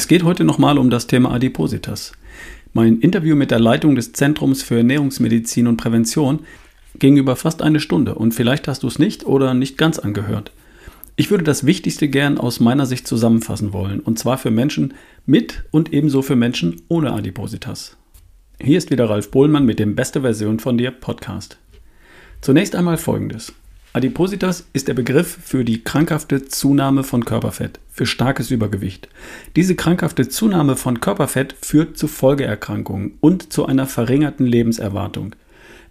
Es geht heute nochmal um das Thema Adipositas. Mein Interview mit der Leitung des Zentrums für Ernährungsmedizin und Prävention ging über fast eine Stunde und vielleicht hast du es nicht oder nicht ganz angehört. Ich würde das Wichtigste gern aus meiner Sicht zusammenfassen wollen, und zwar für Menschen mit und ebenso für Menschen ohne Adipositas. Hier ist wieder Ralf Bohlmann mit dem Beste Version von dir Podcast. Zunächst einmal folgendes. Adipositas ist der Begriff für die krankhafte Zunahme von Körperfett, für starkes Übergewicht. Diese krankhafte Zunahme von Körperfett führt zu Folgeerkrankungen und zu einer verringerten Lebenserwartung.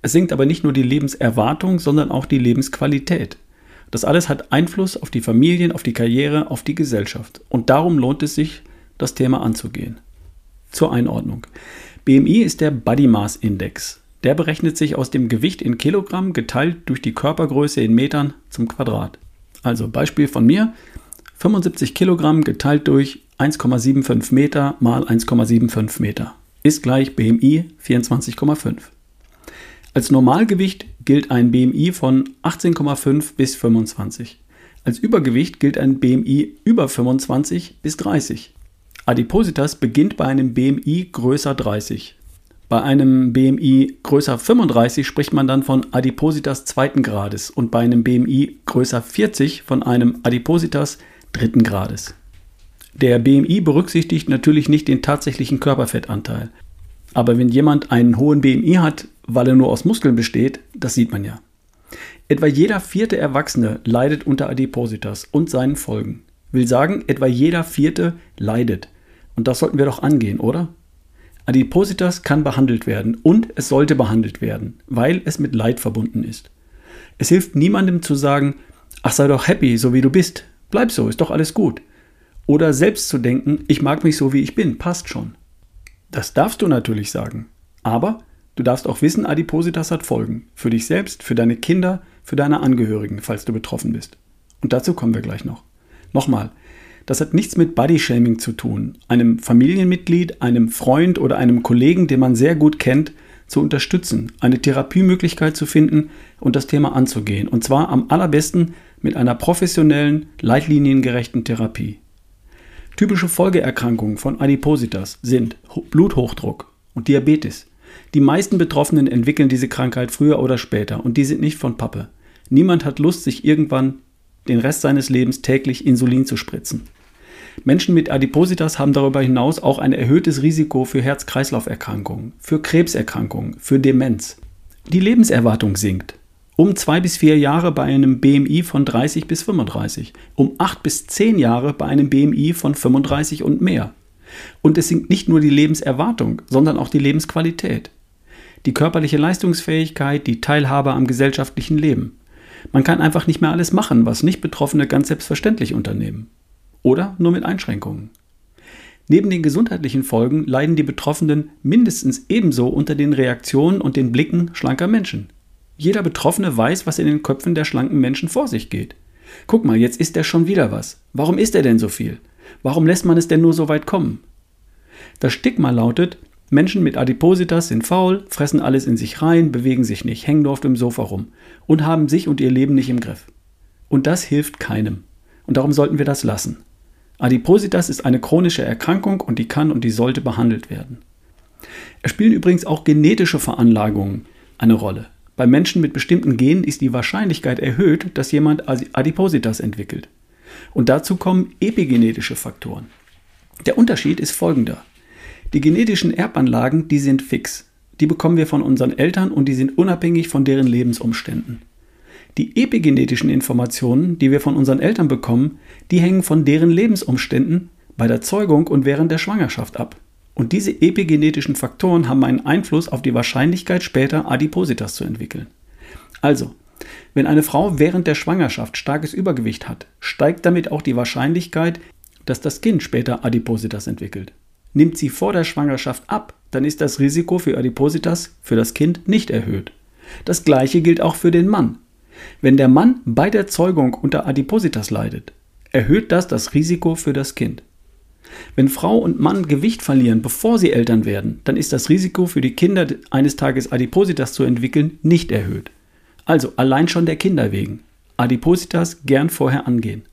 Es sinkt aber nicht nur die Lebenserwartung, sondern auch die Lebensqualität. Das alles hat Einfluss auf die Familien, auf die Karriere, auf die Gesellschaft. Und darum lohnt es sich, das Thema anzugehen. Zur Einordnung. BMI ist der Body Mass Index. Der berechnet sich aus dem Gewicht in Kilogramm geteilt durch die Körpergröße in Metern zum Quadrat. Also Beispiel von mir, 75 Kilogramm geteilt durch 1,75 Meter mal 1,75 Meter ist gleich BMI 24,5. Als Normalgewicht gilt ein BMI von 18,5 bis 25. Als Übergewicht gilt ein BMI über 25 bis 30. Adipositas beginnt bei einem BMI größer 30. Bei einem BMI größer 35 spricht man dann von Adipositas zweiten Grades und bei einem BMI größer 40 von einem Adipositas dritten Grades. Der BMI berücksichtigt natürlich nicht den tatsächlichen Körperfettanteil. Aber wenn jemand einen hohen BMI hat, weil er nur aus Muskeln besteht, das sieht man ja. Etwa jeder vierte Erwachsene leidet unter Adipositas und seinen Folgen. Will sagen, etwa jeder vierte leidet. Und das sollten wir doch angehen, oder? Adipositas kann behandelt werden und es sollte behandelt werden, weil es mit Leid verbunden ist. Es hilft niemandem zu sagen, ach sei doch happy, so wie du bist, bleib so, ist doch alles gut. Oder selbst zu denken, ich mag mich so wie ich bin, passt schon. Das darfst du natürlich sagen, aber du darfst auch wissen, Adipositas hat Folgen. Für dich selbst, für deine Kinder, für deine Angehörigen, falls du betroffen bist. Und dazu kommen wir gleich noch. Nochmal, das hat nichts mit Bodyshaming zu tun, einem Familienmitglied, einem Freund oder einem Kollegen, den man sehr gut kennt, zu unterstützen, eine Therapiemöglichkeit zu finden und das Thema anzugehen. Und zwar am allerbesten mit einer professionellen, leitliniengerechten Therapie. Typische Folgeerkrankungen von Adipositas sind Bluthochdruck und Diabetes. Die meisten Betroffenen entwickeln diese Krankheit früher oder später und die sind nicht von Pappe. Niemand hat Lust, sich irgendwann den Rest seines Lebens täglich Insulin zu spritzen. Menschen mit Adipositas haben darüber hinaus auch ein erhöhtes Risiko für Herz-Kreislauf-Erkrankungen, für Krebserkrankungen, für Demenz. Die Lebenserwartung sinkt um zwei bis vier Jahre bei einem BMI von 30 bis 35, um acht bis zehn Jahre bei einem BMI von 35 und mehr. Und es sinkt nicht nur die Lebenserwartung, sondern auch die Lebensqualität. Die körperliche Leistungsfähigkeit, die Teilhabe am gesellschaftlichen Leben. Man kann einfach nicht mehr alles machen, was nicht Betroffene ganz selbstverständlich unternehmen oder nur mit Einschränkungen. Neben den gesundheitlichen Folgen leiden die Betroffenen mindestens ebenso unter den Reaktionen und den Blicken schlanker Menschen. Jeder Betroffene weiß, was in den Köpfen der schlanken Menschen vor sich geht. Guck mal, jetzt isst er schon wieder was. Warum isst er denn so viel? Warum lässt man es denn nur so weit kommen? Das Stigma lautet, Menschen mit Adipositas sind faul, fressen alles in sich rein, bewegen sich nicht, hängen nur auf dem Sofa rum und haben sich und ihr Leben nicht im Griff. Und das hilft keinem. Und darum sollten wir das lassen. Adipositas ist eine chronische Erkrankung und die kann und die sollte behandelt werden. Es spielen übrigens auch genetische Veranlagungen eine Rolle. Bei Menschen mit bestimmten Genen ist die Wahrscheinlichkeit erhöht, dass jemand Adipositas entwickelt. Und dazu kommen epigenetische Faktoren. Der Unterschied ist folgender. Die genetischen Erbanlagen, die sind fix. Die bekommen wir von unseren Eltern und die sind unabhängig von deren Lebensumständen. Die epigenetischen Informationen, die wir von unseren Eltern bekommen, die hängen von deren Lebensumständen bei der Zeugung und während der Schwangerschaft ab. Und diese epigenetischen Faktoren haben einen Einfluss auf die Wahrscheinlichkeit, später Adipositas zu entwickeln. Also, wenn eine Frau während der Schwangerschaft starkes Übergewicht hat, steigt damit auch die Wahrscheinlichkeit, dass das Kind später Adipositas entwickelt. Nimmt sie vor der Schwangerschaft ab, dann ist das Risiko für Adipositas für das Kind nicht erhöht. Das gleiche gilt auch für den Mann. Wenn der Mann bei der Zeugung unter Adipositas leidet, erhöht das das Risiko für das Kind. Wenn Frau und Mann Gewicht verlieren, bevor sie Eltern werden, dann ist das Risiko für die Kinder eines Tages Adipositas zu entwickeln nicht erhöht. Also allein schon der Kinder wegen. Adipositas gern vorher angehen.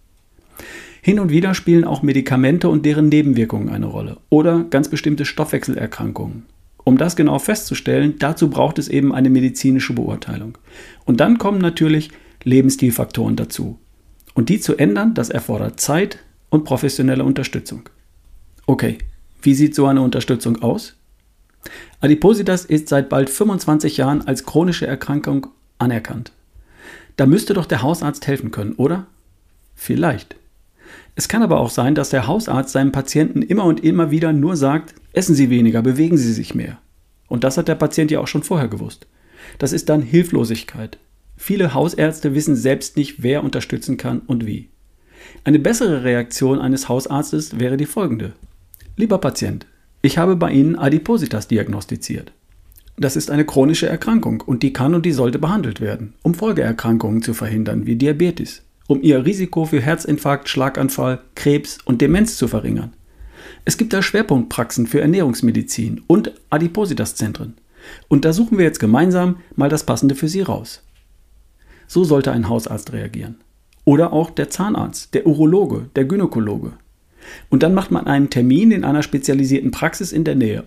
Hin und wieder spielen auch Medikamente und deren Nebenwirkungen eine Rolle oder ganz bestimmte Stoffwechselerkrankungen. Um das genau festzustellen, dazu braucht es eben eine medizinische Beurteilung. Und dann kommen natürlich Lebensstilfaktoren dazu. Und die zu ändern, das erfordert Zeit und professionelle Unterstützung. Okay, wie sieht so eine Unterstützung aus? Adipositas ist seit bald 25 Jahren als chronische Erkrankung anerkannt. Da müsste doch der Hausarzt helfen können, oder? Vielleicht. Es kann aber auch sein, dass der Hausarzt seinem Patienten immer und immer wieder nur sagt, essen Sie weniger, bewegen Sie sich mehr. Und das hat der Patient ja auch schon vorher gewusst. Das ist dann Hilflosigkeit. Viele Hausärzte wissen selbst nicht, wer unterstützen kann und wie. Eine bessere Reaktion eines Hausarztes wäre die folgende. Lieber Patient, ich habe bei Ihnen Adipositas diagnostiziert. Das ist eine chronische Erkrankung und die kann und die sollte behandelt werden, um Folgeerkrankungen zu verhindern, wie Diabetes, um Ihr Risiko für Herzinfarkt, Schlaganfall, Krebs und Demenz zu verringern. Es gibt da Schwerpunktpraxen für Ernährungsmedizin und Adipositas-Zentren. Und da suchen wir jetzt gemeinsam mal das Passende für Sie raus. So sollte ein Hausarzt reagieren. Oder auch der Zahnarzt, der Urologe, der Gynäkologe. Und dann macht man einen Termin in einer spezialisierten Praxis in der Nähe,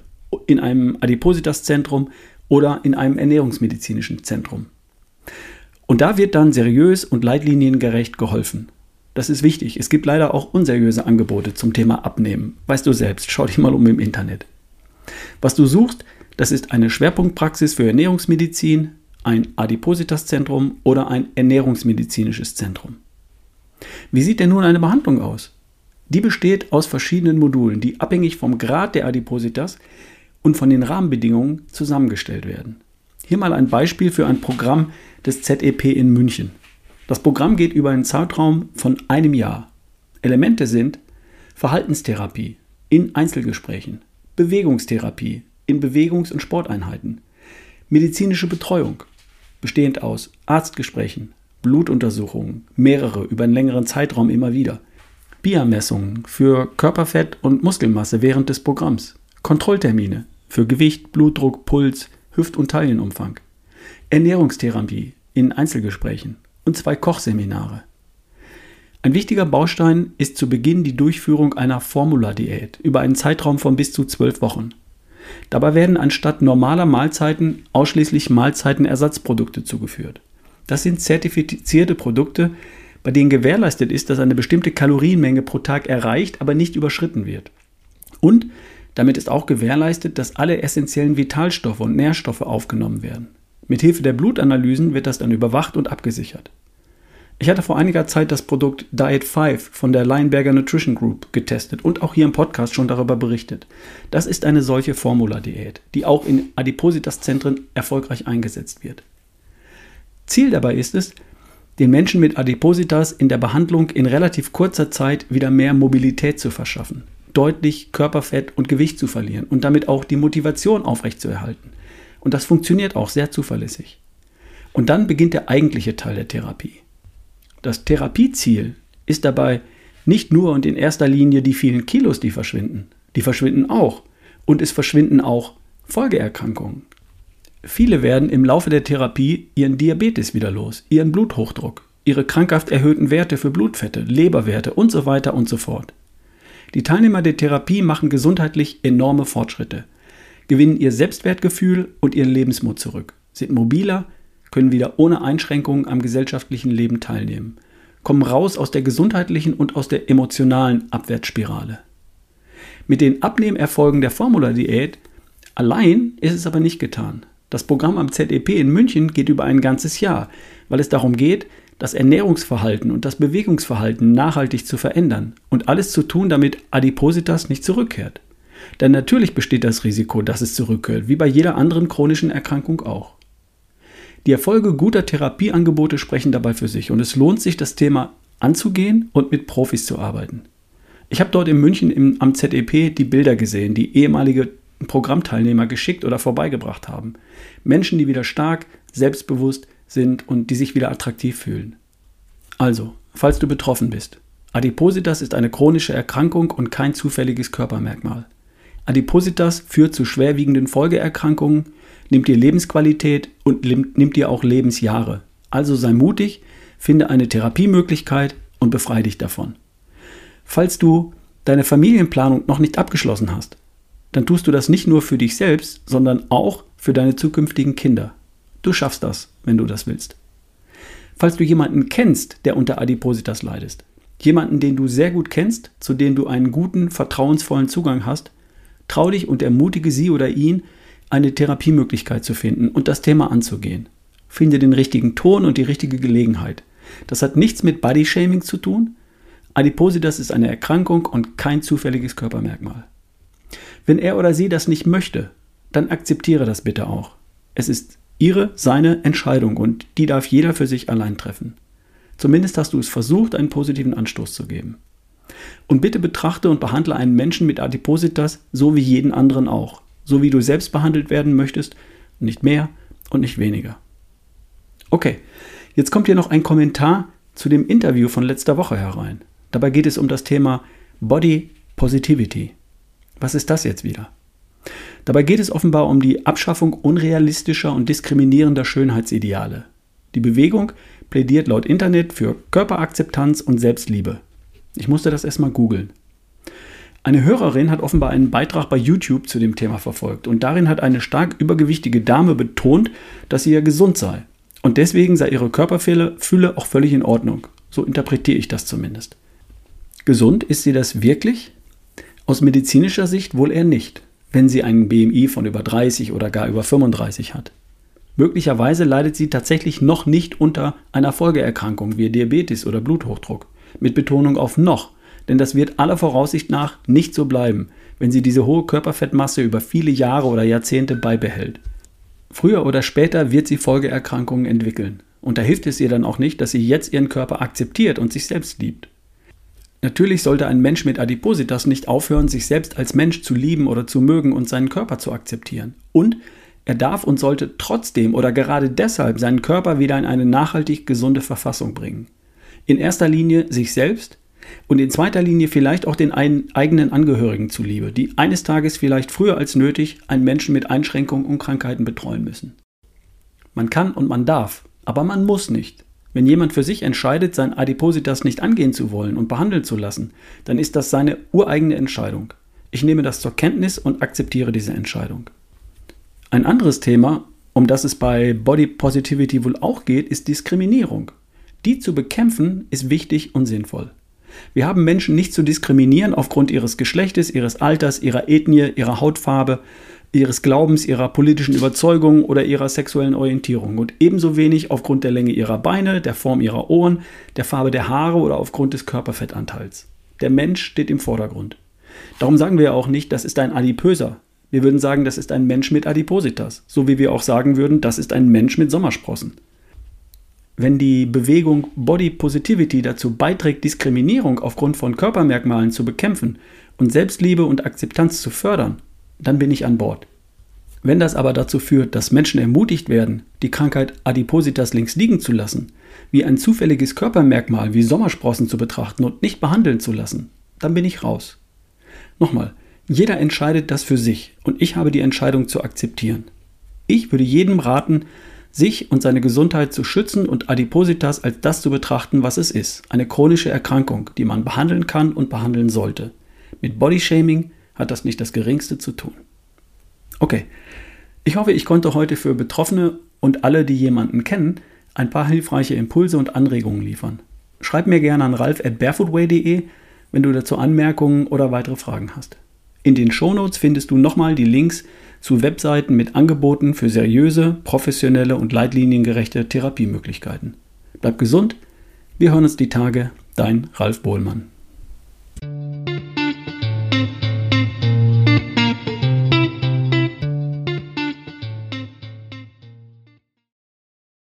in einem Adipositas-Zentrum oder in einem ernährungsmedizinischen Zentrum. Und da wird dann seriös und leitliniengerecht geholfen. Das ist wichtig. Es gibt leider auch unseriöse Angebote zum Thema Abnehmen. Weißt du selbst, schau dich mal um im Internet. Was du suchst, das ist eine Schwerpunktpraxis für Ernährungsmedizin, ein Adipositas-Zentrum oder ein ernährungsmedizinisches Zentrum. Wie sieht denn nun eine Behandlung aus? Die besteht aus verschiedenen Modulen, die abhängig vom Grad der Adipositas und von den Rahmenbedingungen zusammengestellt werden. Hier mal ein Beispiel für ein Programm des ZEP in München. Das Programm geht über einen Zeitraum von einem Jahr. Elemente sind Verhaltenstherapie in Einzelgesprächen, Bewegungstherapie in Bewegungs- und Sporteinheiten, medizinische Betreuung, bestehend aus Arztgesprächen, Blutuntersuchungen, mehrere über einen längeren Zeitraum immer wieder, BIA-Messungen für Körperfett und Muskelmasse während des Programms, Kontrolltermine für Gewicht, Blutdruck, Puls, Hüft- und Taillenumfang, Ernährungstherapie in Einzelgesprächen und zwei Kochseminare. Ein wichtiger Baustein ist zu Beginn die Durchführung einer Formula-Diät über einen Zeitraum von bis zu zwölf Wochen. Dabei werden anstatt normaler Mahlzeiten ausschließlich Mahlzeitenersatzprodukte zugeführt. Das sind zertifizierte Produkte, bei denen gewährleistet ist, dass eine bestimmte Kalorienmenge pro Tag erreicht, aber nicht überschritten wird. Und damit ist auch gewährleistet, dass alle essentiellen Vitalstoffe und Nährstoffe aufgenommen werden. Mithilfe der Blutanalysen wird das dann überwacht und abgesichert. Ich hatte vor einiger Zeit das Produkt Diet 5 von der Leinberger Nutrition Group getestet und auch hier im Podcast schon darüber berichtet. Das ist eine solche Formula-Diät, die auch in Adipositas-Zentren erfolgreich eingesetzt wird. Ziel dabei ist es, den Menschen mit Adipositas in der Behandlung in relativ kurzer Zeit wieder mehr Mobilität zu verschaffen, deutlich Körperfett und Gewicht zu verlieren und damit auch die Motivation aufrechtzuerhalten. Und das funktioniert auch sehr zuverlässig. Und dann beginnt der eigentliche Teil der Therapie. Das Therapieziel ist dabei nicht nur und in erster Linie die vielen Kilos, die verschwinden. Die verschwinden auch. Und es verschwinden auch Folgeerkrankungen. Viele werden im Laufe der Therapie ihren Diabetes wieder los, ihren Bluthochdruck, ihre krankhaft erhöhten Werte für Blutfette, Leberwerte und so weiter und so fort. Die Teilnehmer der Therapie machen gesundheitlich enorme Fortschritte, gewinnen ihr Selbstwertgefühl und ihren Lebensmut zurück, sind mobiler, können wieder ohne Einschränkungen am gesellschaftlichen Leben teilnehmen, kommen raus aus der gesundheitlichen und aus der emotionalen Abwärtsspirale. Mit den Abnehmerfolgen der Formula-Diät allein ist es aber nicht getan. Das Programm am ZEP in München geht über ein ganzes Jahr, weil es darum geht, das Ernährungsverhalten und das Bewegungsverhalten nachhaltig zu verändern und alles zu tun, damit Adipositas nicht zurückkehrt. Denn natürlich besteht das Risiko, dass es zurückkehrt, wie bei jeder anderen chronischen Erkrankung auch. Die Erfolge guter Therapieangebote sprechen dabei für sich und es lohnt sich, das Thema anzugehen und mit Profis zu arbeiten. Ich habe dort in München im, am ZEP die Bilder gesehen, die ehemalige Programmteilnehmer geschickt oder vorbeigebracht haben. Menschen, die wieder stark, selbstbewusst sind und die sich wieder attraktiv fühlen. Also, falls du betroffen bist, Adipositas ist eine chronische Erkrankung und kein zufälliges Körpermerkmal. Adipositas führt zu schwerwiegenden Folgeerkrankungen, nimmt dir Lebensqualität und nimmt dir auch Lebensjahre. Also sei mutig, finde eine Therapiemöglichkeit und befreie dich davon. Falls du deine Familienplanung noch nicht abgeschlossen hast, dann tust du das nicht nur für dich selbst, sondern auch für deine zukünftigen Kinder. Du schaffst das, wenn du das willst. Falls du jemanden kennst, der unter Adipositas leidest, jemanden, den du sehr gut kennst, zu dem du einen guten, vertrauensvollen Zugang hast, trau dich und ermutige sie oder ihn, eine Therapiemöglichkeit zu finden und das Thema anzugehen. Finde den richtigen Ton und die richtige Gelegenheit. Das hat nichts mit Bodyshaming zu tun. Adipositas ist eine Erkrankung und kein zufälliges Körpermerkmal. Wenn er oder sie das nicht möchte, dann akzeptiere das bitte auch. Es ist ihre, seine Entscheidung und die darf jeder für sich allein treffen. Zumindest hast du es versucht, einen positiven Anstoß zu geben. Und bitte betrachte und behandle einen Menschen mit Adipositas so wie jeden anderen auch. So wie du selbst behandelt werden möchtest, nicht mehr und nicht weniger. Okay, jetzt kommt hier noch ein Kommentar zu dem Interview von letzter Woche herein. Dabei geht es um das Thema Body Positivity. Was ist das jetzt wieder? Dabei geht es offenbar um die Abschaffung unrealistischer und diskriminierender Schönheitsideale. Die Bewegung plädiert laut Internet für Körperakzeptanz und Selbstliebe. Ich musste das erstmal googeln. Eine Hörerin hat offenbar einen Beitrag bei YouTube zu dem Thema verfolgt und darin hat eine stark übergewichtige Dame betont, dass sie ja gesund sei. Und deswegen sei ihre Körperfülle auch völlig in Ordnung. So interpretiere ich das zumindest. Gesund ist sie das wirklich? Aus medizinischer Sicht wohl eher nicht wenn sie einen BMI von über 30 oder gar über 35 hat. Möglicherweise leidet sie tatsächlich noch nicht unter einer Folgeerkrankung wie Diabetes oder Bluthochdruck. Mit Betonung auf noch, denn das wird aller Voraussicht nach nicht so bleiben, wenn sie diese hohe Körperfettmasse über viele Jahre oder Jahrzehnte beibehält. Früher oder später wird sie Folgeerkrankungen entwickeln. Und da hilft es ihr dann auch nicht, dass sie jetzt ihren Körper akzeptiert und sich selbst liebt. Natürlich sollte ein Mensch mit Adipositas nicht aufhören, sich selbst als Mensch zu lieben oder zu mögen und seinen Körper zu akzeptieren. Und er darf und sollte trotzdem oder gerade deshalb seinen Körper wieder in eine nachhaltig gesunde Verfassung bringen. In erster Linie sich selbst und in zweiter Linie vielleicht auch den eigenen Angehörigen zuliebe, die eines Tages vielleicht früher als nötig einen Menschen mit Einschränkungen und Krankheiten betreuen müssen. Man kann und man darf, aber man muss nicht. Wenn jemand für sich entscheidet, sein Adipositas nicht angehen zu wollen und behandeln zu lassen, dann ist das seine ureigene Entscheidung. Ich nehme das zur Kenntnis und akzeptiere diese Entscheidung. Ein anderes Thema, um das es bei Body Positivity wohl auch geht, ist Diskriminierung. Die zu bekämpfen ist wichtig und sinnvoll. Wir haben Menschen nicht zu diskriminieren aufgrund ihres Geschlechtes, ihres Alters, ihrer Ethnie, ihrer Hautfarbe, ihres Glaubens, ihrer politischen Überzeugung oder ihrer sexuellen Orientierung und ebenso wenig aufgrund der Länge ihrer Beine, der Form ihrer Ohren, der Farbe der Haare oder aufgrund des Körperfettanteils. Der Mensch steht im Vordergrund. Darum sagen wir auch nicht, das ist ein Adipöser. Wir würden sagen, das ist ein Mensch mit Adipositas, so wie wir auch sagen würden, das ist ein Mensch mit Sommersprossen. Wenn die Bewegung Body Positivity dazu beiträgt, Diskriminierung aufgrund von Körpermerkmalen zu bekämpfen und Selbstliebe und Akzeptanz zu fördern, dann bin ich an Bord. Wenn das aber dazu führt, dass Menschen ermutigt werden, die Krankheit Adipositas links liegen zu lassen, wie ein zufälliges Körpermerkmal wie Sommersprossen zu betrachten und nicht behandeln zu lassen, dann bin ich raus. Nochmal, jeder entscheidet das für sich und ich habe die Entscheidung zu akzeptieren. Ich würde jedem raten, sich und seine Gesundheit zu schützen und Adipositas als das zu betrachten, was es ist, eine chronische Erkrankung, die man behandeln kann und behandeln sollte. Mit Bodyshaming, hat das nicht das geringste zu tun. Okay, ich hoffe, ich konnte heute für Betroffene und alle, die jemanden kennen, ein paar hilfreiche Impulse und Anregungen liefern. Schreib mir gerne an ralf at barefootway.de, wenn du dazu Anmerkungen oder weitere Fragen hast. In den Shownotes findest du nochmal die Links zu Webseiten mit Angeboten für seriöse, professionelle und leitliniengerechte Therapiemöglichkeiten. Bleib gesund, wir hören uns die Tage, dein Ralf Bohlmann.